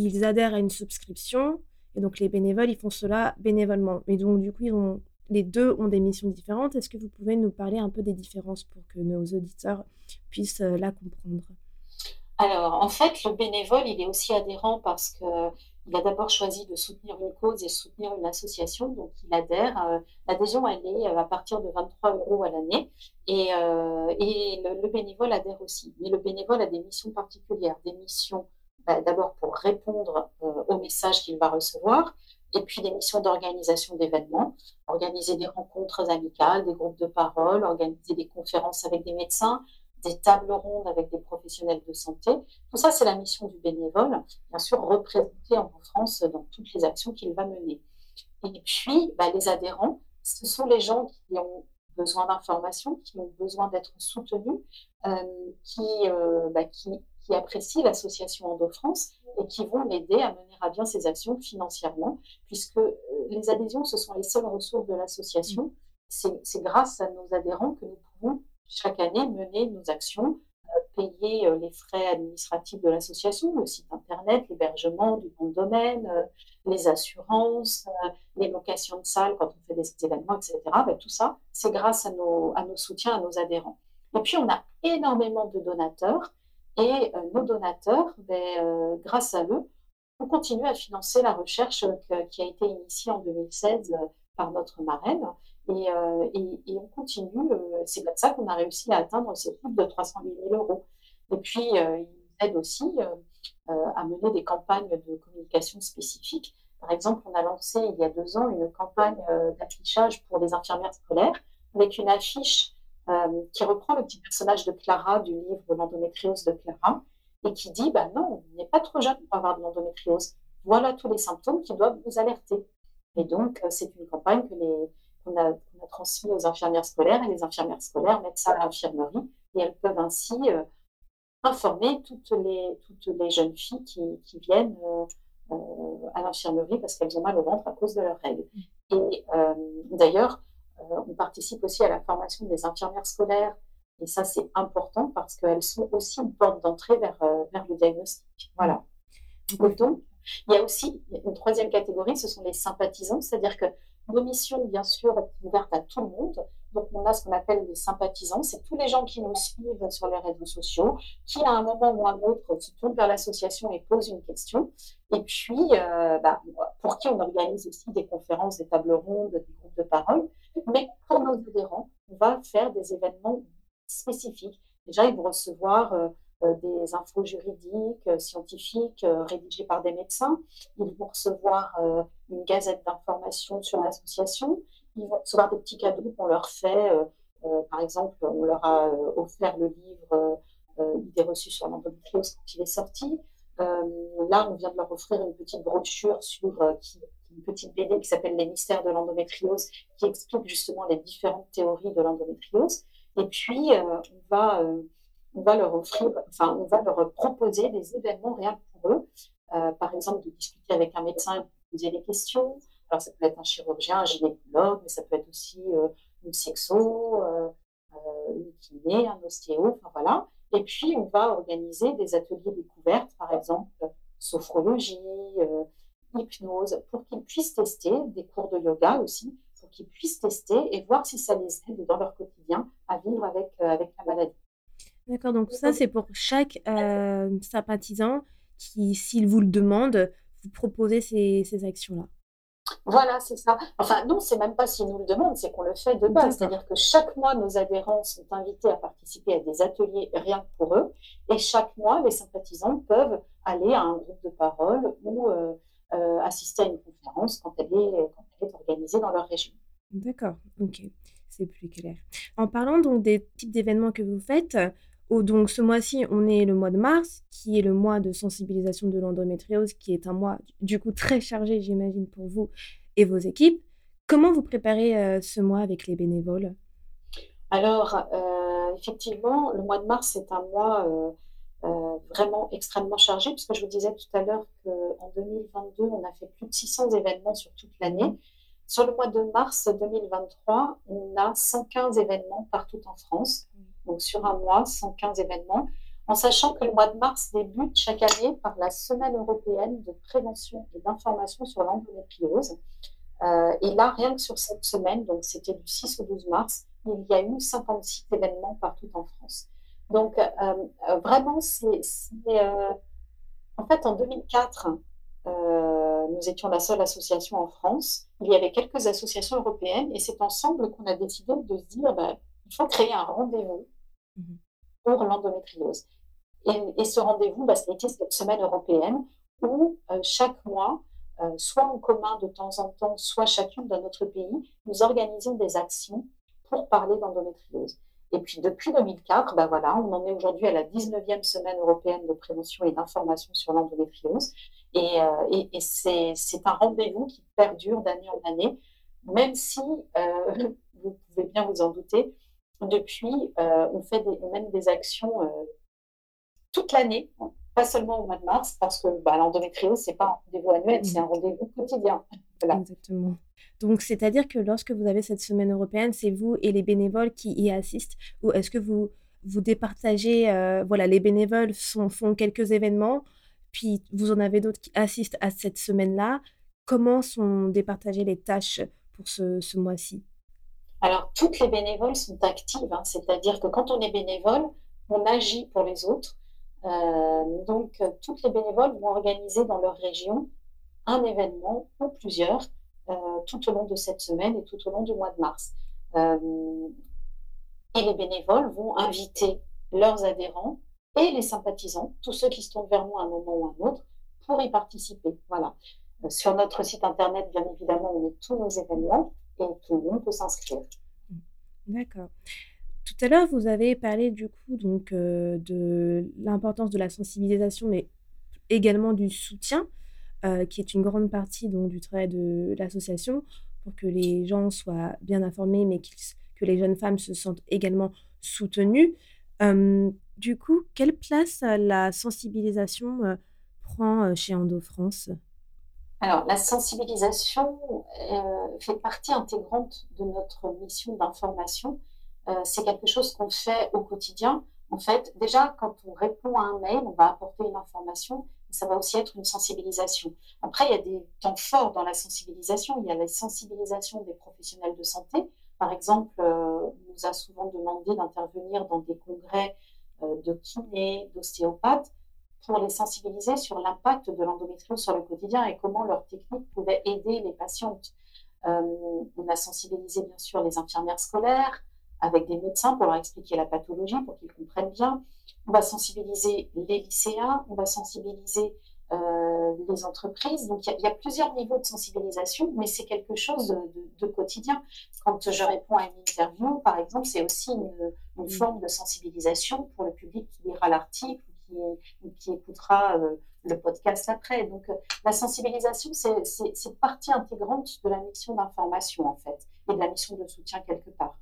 ils adhèrent à une subscription, et donc les bénévoles, ils font cela bénévolement. Mais donc, du coup, les deux ont des missions différentes. Est-ce que vous pouvez nous parler un peu des différences pour que nos auditeurs puissent la comprendre? Alors, en fait, le bénévole, il est aussi adhérent parce qu'il a d'abord choisi de soutenir une cause et soutenir une association, donc il adhère. Euh, l'adhésion, elle est euh, à partir de 23 euros à l'année et, euh, et le, bénévole adhère aussi. Mais le bénévole a des missions particulières, des missions bah, d'abord pour répondre aux messages qu'il va recevoir, et puis des missions d'organisation d'événements, organiser des rencontres amicales, des groupes de parole, organiser des conférences avec des médecins, des tables rondes avec des professionnels de santé. Tout ça, c'est la mission du bénévole, bien sûr, représenter en France dans toutes les actions qu'il va mener. Et puis, bah, les adhérents, ce sont les gens qui ont besoin d'informations, qui ont besoin d'être soutenus, euh, qui, euh, bah, qui, qui, apprécient l'association Endo-France et qui vont l'aider à mener à bien ses actions financièrement, puisque euh, les adhésions, ce sont les seules ressources de l'association. C'est grâce à nos adhérents que nous pouvons chaque année mener nos actions, euh, payer euh, les frais administratifs de l'association, le site internet, l'hébergement du bon domaine, les assurances, les locations de salles quand on fait des événements, etc. Ben, tout ça, c'est grâce à nos, à nos soutiens, à nos adhérents. Et puis, on a énormément de donateurs et nos donateurs, ben, grâce à eux, on continue à financer la recherche qui a été initiée en 2016 par notre marraine. Euh, et, on continue. Euh, c'est comme ça qu'on a réussi à atteindre ces coûts de 308 000 euros. Et puis, euh, il nous aide aussi à mener des campagnes de communication spécifiques. Par exemple, on a lancé il y a deux ans une campagne d'affichage pour les infirmières scolaires avec une affiche qui reprend le petit personnage de Clara du livre L'endométriose de Clara et qui dit bah non, on n'est pas trop jeune pour avoir de l'endométriose. Voilà tous les symptômes qui doivent vous alerter. Et donc, c'est une campagne que les, qu'on a, transmis aux infirmières scolaires et les infirmières scolaires mettent ça à l'infirmerie et elles peuvent ainsi euh, informer toutes les, toutes les jeunes filles qui, qui viennent euh, euh, à l'infirmerie parce qu'elles ont mal au ventre à cause de leurs règles. Et d'ailleurs, on participe aussi à la formation des infirmières scolaires et ça c'est important parce qu'elles sont aussi une porte d'entrée vers, vers le diagnostic. Voilà. Donc, il y a aussi une troisième catégorie, ce sont les sympathisants, c'est-à-dire que nos missions, bien sûr, sont ouvertes à tout le monde. Donc, on a ce qu'on appelle les sympathisants. C'est tous les gens qui nous suivent sur les réseaux sociaux, qui, à un moment ou à un autre, se tournent vers l'association et posent une question. Et puis, euh, bah, pour qui on organise aussi des conférences, des tables rondes, des groupes de parole. Mais pour nos adhérents, on va faire des événements spécifiques. Déjà, ils vont recevoir euh, euh, des infos juridiques, euh, scientifiques, rédigées par des médecins. Ils vont recevoir une gazette d'information sur l'association. Ils vont recevoir des petits cadeaux qu'on leur fait. par exemple, on leur a offert le livre Idées reçues sur l'endométriose quand il est sorti. là, on vient de leur offrir une petite brochure sur une petite BD qui s'appelle Les mystères de l'endométriose, qui explique justement les différentes théories de l'endométriose. Et puis, on va on va leur offrir, enfin, on va leur proposer des événements réels pour eux. Euh, par exemple, de discuter avec un médecin et de poser des questions. Alors, ça peut être un chirurgien, un gynécologue, mais ça peut être aussi euh, une sexo, euh, une kiné, un ostéo, enfin voilà. Et puis, on va organiser des ateliers découvertes, par exemple, sophrologie, hypnose, pour qu'ils puissent tester, des cours de yoga aussi, pour qu'ils puissent tester et voir si ça les aide dans leur quotidien à vivre avec, avec la maladie. D'accord, donc ça, c'est pour chaque euh, sympathisant qui, s'il vous le demande, vous proposez ces, ces actions-là. Voilà, c'est ça. Enfin, non, c'est même pas s'ils nous le demandent, c'est qu'on le fait de base. C'est-à-dire que chaque mois, nos adhérents sont invités à participer à des ateliers rien que pour eux. Et chaque mois, les sympathisants peuvent aller à un groupe de parole ou euh, euh, assister à une conférence quand elle, est, quand elle est organisée dans leur région. D'accord, ok, c'est plus clair. En parlant donc des types d'événements que vous faites, donc ce mois-ci, on est le mois de mars, qui est le mois de sensibilisation de l'endométriose, qui est un mois du coup très chargé, j'imagine, pour vous et vos équipes. Comment vous préparez euh, ce mois avec les bénévoles? Alors, euh, effectivement, le mois de mars est un mois euh, vraiment extrêmement chargé, puisque je vous disais tout à l'heure qu'en 2022, on a fait plus de 600 événements sur toute l'année. Sur le mois de mars 2023, on a 115 événements partout en France donc sur un mois, 115 événements, en sachant que le mois de mars débute chaque année par la Semaine européenne de prévention et d'information sur l'endométriose. et là, rien que sur cette semaine, donc c'était du 6 au 12 mars, il y a eu 56 événements partout en France. Donc, vraiment, c'est. en fait, en 2004, nous étions la seule association en France. Il y avait quelques associations européennes et c'est ensemble qu'on a décidé de se dire ben, il faut créer un rendez-vous mmh pour l'endométriose. Et, ce rendez-vous, bah, c'était cette semaine européenne où euh, chaque mois, euh, soit en commun de temps en temps, soit chacune dans notre pays, nous organisons des actions pour parler d'endométriose. Et puis depuis 2004, bah voilà, on en est aujourd'hui à la 19e semaine européenne de prévention et d'information sur l'endométriose. Et, euh, et, c'est un rendez-vous qui perdure d'année en année, même si, vous pouvez bien vous en douter, depuis, euh, on fait des, mène des actions euh, toute l'année, pas seulement au mois de mars, parce que bah, l'endométriose, ce n'est pas un rendez-vous annuel, c'est un rendez-vous quotidien. Exactement. Donc, c'est-à-dire que lorsque vous avez cette semaine européenne, c'est vous et les bénévoles qui y assistent Ou est-ce que vous, vous départagez, euh, voilà, les bénévoles font quelques événements, puis vous en avez d'autres qui assistent à cette semaine-là Comment sont départagées les tâches pour ce, ce mois-ci? Alors, toutes les bénévoles sont actives, hein. c'est-à-dire que quand on est bénévole, on agit pour les autres. Euh, donc, toutes les bénévoles vont organiser dans leur région un événement ou plusieurs euh, tout au long de cette semaine et tout au long du mois de mars. Euh, et les bénévoles vont inviter leurs adhérents et les sympathisants, tous ceux qui se tournent vers nous à un moment ou à un autre, pour y participer. Voilà. Sur notre site internet, bien évidemment, on met tous nos événements et tout le monde peut s'inscrire. D'accord. Tout à l'heure, vous avez parlé du coup donc euh, de l'importance de la sensibilisation, mais également du soutien, euh, qui est une grande partie donc du travail de l'association, pour que les gens soient bien informés, mais que les jeunes femmes se sentent également soutenues. du coup, quelle place la sensibilisation euh, prend chez Endo France alors, la sensibilisation euh, fait partie intégrante de notre mission d'information. Euh, c'est quelque chose qu'on fait au quotidien. En fait, déjà, quand on répond à un mail, on va apporter une information, ça va aussi être une sensibilisation. Après, il y a des temps forts dans la sensibilisation. Il y a la sensibilisation des professionnels de santé. Par exemple, euh, on nous a souvent demandé d'intervenir dans des congrès de kinés, d'ostéopathes pour les sensibiliser sur l'impact de l'endométriose sur le quotidien et comment leur technique pouvait aider les patientes. Euh, on a sensibilisé bien sûr les infirmières scolaires avec des médecins pour leur expliquer la pathologie, pour qu'ils comprennent bien. On va sensibiliser les lycéens, on va sensibiliser euh, les entreprises. Donc il y, a plusieurs niveaux de sensibilisation, mais c'est quelque chose de, quotidien. Quand je réponds à une interview, par exemple, c'est aussi une, une, forme de sensibilisation pour le public qui lira l'article qui, écoutera euh, le podcast après. Donc, euh, la sensibilisation, c'est partie intégrante de la mission d'information, en fait, et de la mission de soutien quelque part.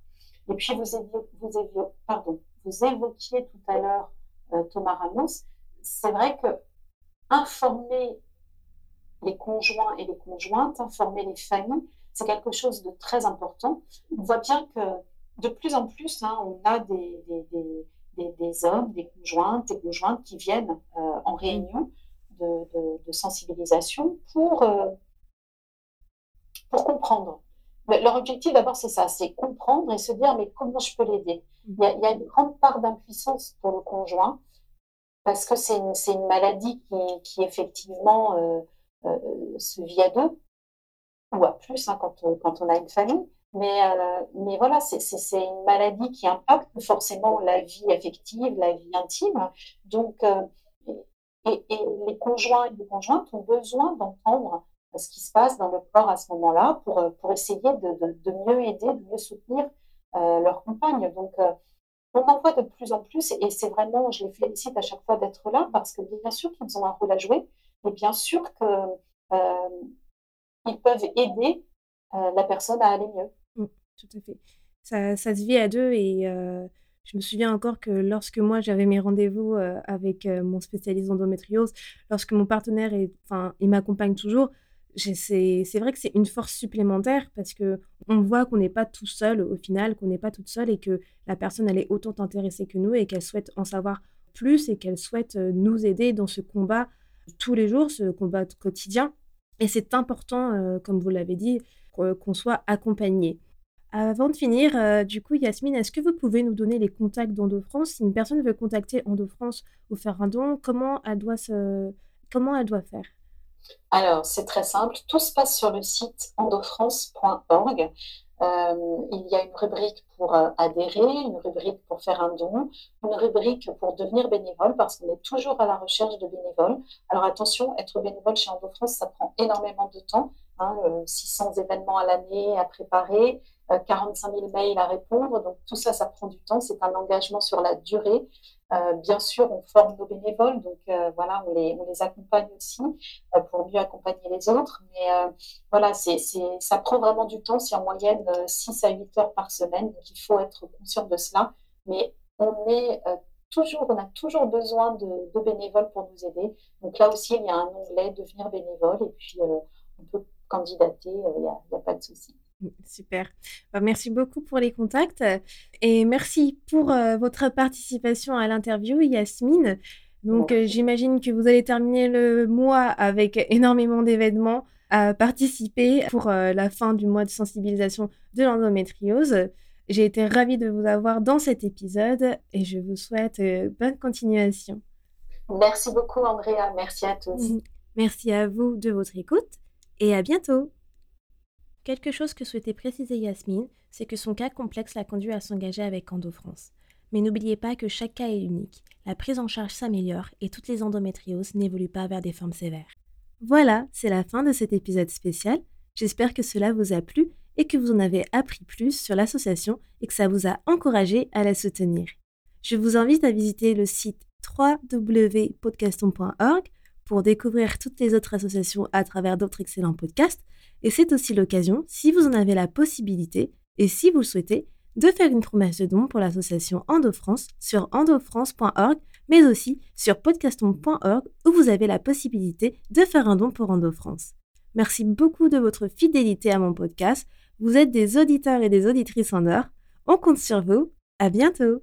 Et puis, vous, vous, pardon, vous évoquiez tout à l'heure Thomas Ramos. C'est vrai que informer les conjoints et les conjointes, informer les familles, c'est quelque chose de très important. On voit bien que de plus en plus, hein, on a des, des, hommes, des conjointes, des conjointes qui viennent euh, en réunion de, sensibilisation pour, euh, pour comprendre. Leur objectif d'abord, c'est ça, c'est comprendre et se dire, mais comment je peux l'aider? Il, il, y a une grande part d'impuissance pour le conjoint parce que c'est une, une, maladie qui, qui effectivement euh, se vit à deux ou à plus hein, quand, quand on a une famille. Mais, euh, mais voilà, c'est une maladie qui impacte forcément la vie affective, la vie intime. Donc, euh, et, les conjoints et les conjointes ont besoin d'entendre ce qui se passe dans le corps à ce moment-là pour, pour essayer de, de, mieux aider, de mieux soutenir euh, leur compagne. Donc, on en voit de plus en plus et c'est vraiment, je les félicite à chaque fois d'être là parce que bien sûr qu'ils ont un rôle à jouer, mais bien sûr qu'ils peuvent aider la personne à aller mieux tout à fait. Ça, ça se vit à deux et euh, je me souviens encore que lorsque moi j'avais mes rendez-vous euh, avec euh, mon spécialiste endométriose, lorsque mon partenaire enfin, il m'accompagne toujours, c'est vrai que c'est une force supplémentaire parce que on voit qu'on n'est pas tout seul au final, qu'on n'est pas toute seule et que la personne elle est autant intéressée que nous et qu'elle souhaite en savoir plus et qu'elle souhaite nous aider dans ce combat tous les jours, ce combat quotidien. Et c'est important, comme vous l'avez dit, qu'on soit accompagné. Avant de finir, du coup, Yasmine, est-ce que vous pouvez nous donner les contacts d'Endo-France? Si une personne veut contacter Endo-France ou faire un don, comment elle doit, se... comment elle doit faire? Alors, c'est très simple. Tout se passe sur le site endofrance.org. Euh, il y a une rubrique pour euh, adhérer, une rubrique pour faire un don, une rubrique pour devenir bénévole parce qu'on est toujours à la recherche de bénévoles. Alors attention, être bénévole chez EndoFrance, ça prend énormément de temps. 600 hein, euh, événements à l'année à préparer, 45 000 mails à répondre. Donc tout ça, ça prend du temps. C'est un engagement sur la durée. Euh, bien sûr, on forme nos bénévoles, donc euh, voilà, on les, on les, accompagne aussi euh, pour mieux accompagner les autres. Mais voilà, c'est, ça prend vraiment du temps, c'est en moyenne 6 à 8 heures par semaine, donc il faut être conscient de cela. Mais on est toujours, on a toujours besoin de, de, bénévoles pour nous aider. Donc là aussi, il y a un onglet devenir bénévole et puis on peut candidater, il n'y a, a pas de souci. Super. Bah, merci beaucoup pour les contacts et merci pour euh, votre participation à l'interview, Yasmine. Donc, euh, j'imagine que vous allez terminer le mois avec énormément d'événements à participer pour euh, la fin du mois de sensibilisation de l'endométriose. J'ai été ravie de vous avoir dans cet épisode et je vous souhaite bonne continuation. Merci beaucoup, Andrea. Merci à tous. Merci à vous de votre écoute et à bientôt. Quelque chose que souhaitait préciser Yasmine, c'est que son cas complexe l'a conduit à s'engager avec EndoFrance. Mais n'oubliez pas que chaque cas est unique, la prise en charge s'améliore et toutes les endométrioses n'évoluent pas vers des formes sévères. Voilà, c'est la fin de cet épisode spécial. J'espère que cela vous a plu et que vous en avez appris plus sur l'association et que ça vous a encouragé à la soutenir. Je vous invite à visiter le site www.podcaston.org pour découvrir toutes les autres associations à travers d'autres excellents podcasts et c'est aussi l'occasion, si vous en avez la possibilité et si vous le souhaitez, de faire une promesse de don pour l'association EndoFrance sur endofrance.org, mais aussi sur podcaston.org où vous avez la possibilité de faire un don pour EndoFrance. Merci beaucoup de votre fidélité à mon podcast. Vous êtes des auditeurs et des auditrices en or. On compte sur vous. À bientôt!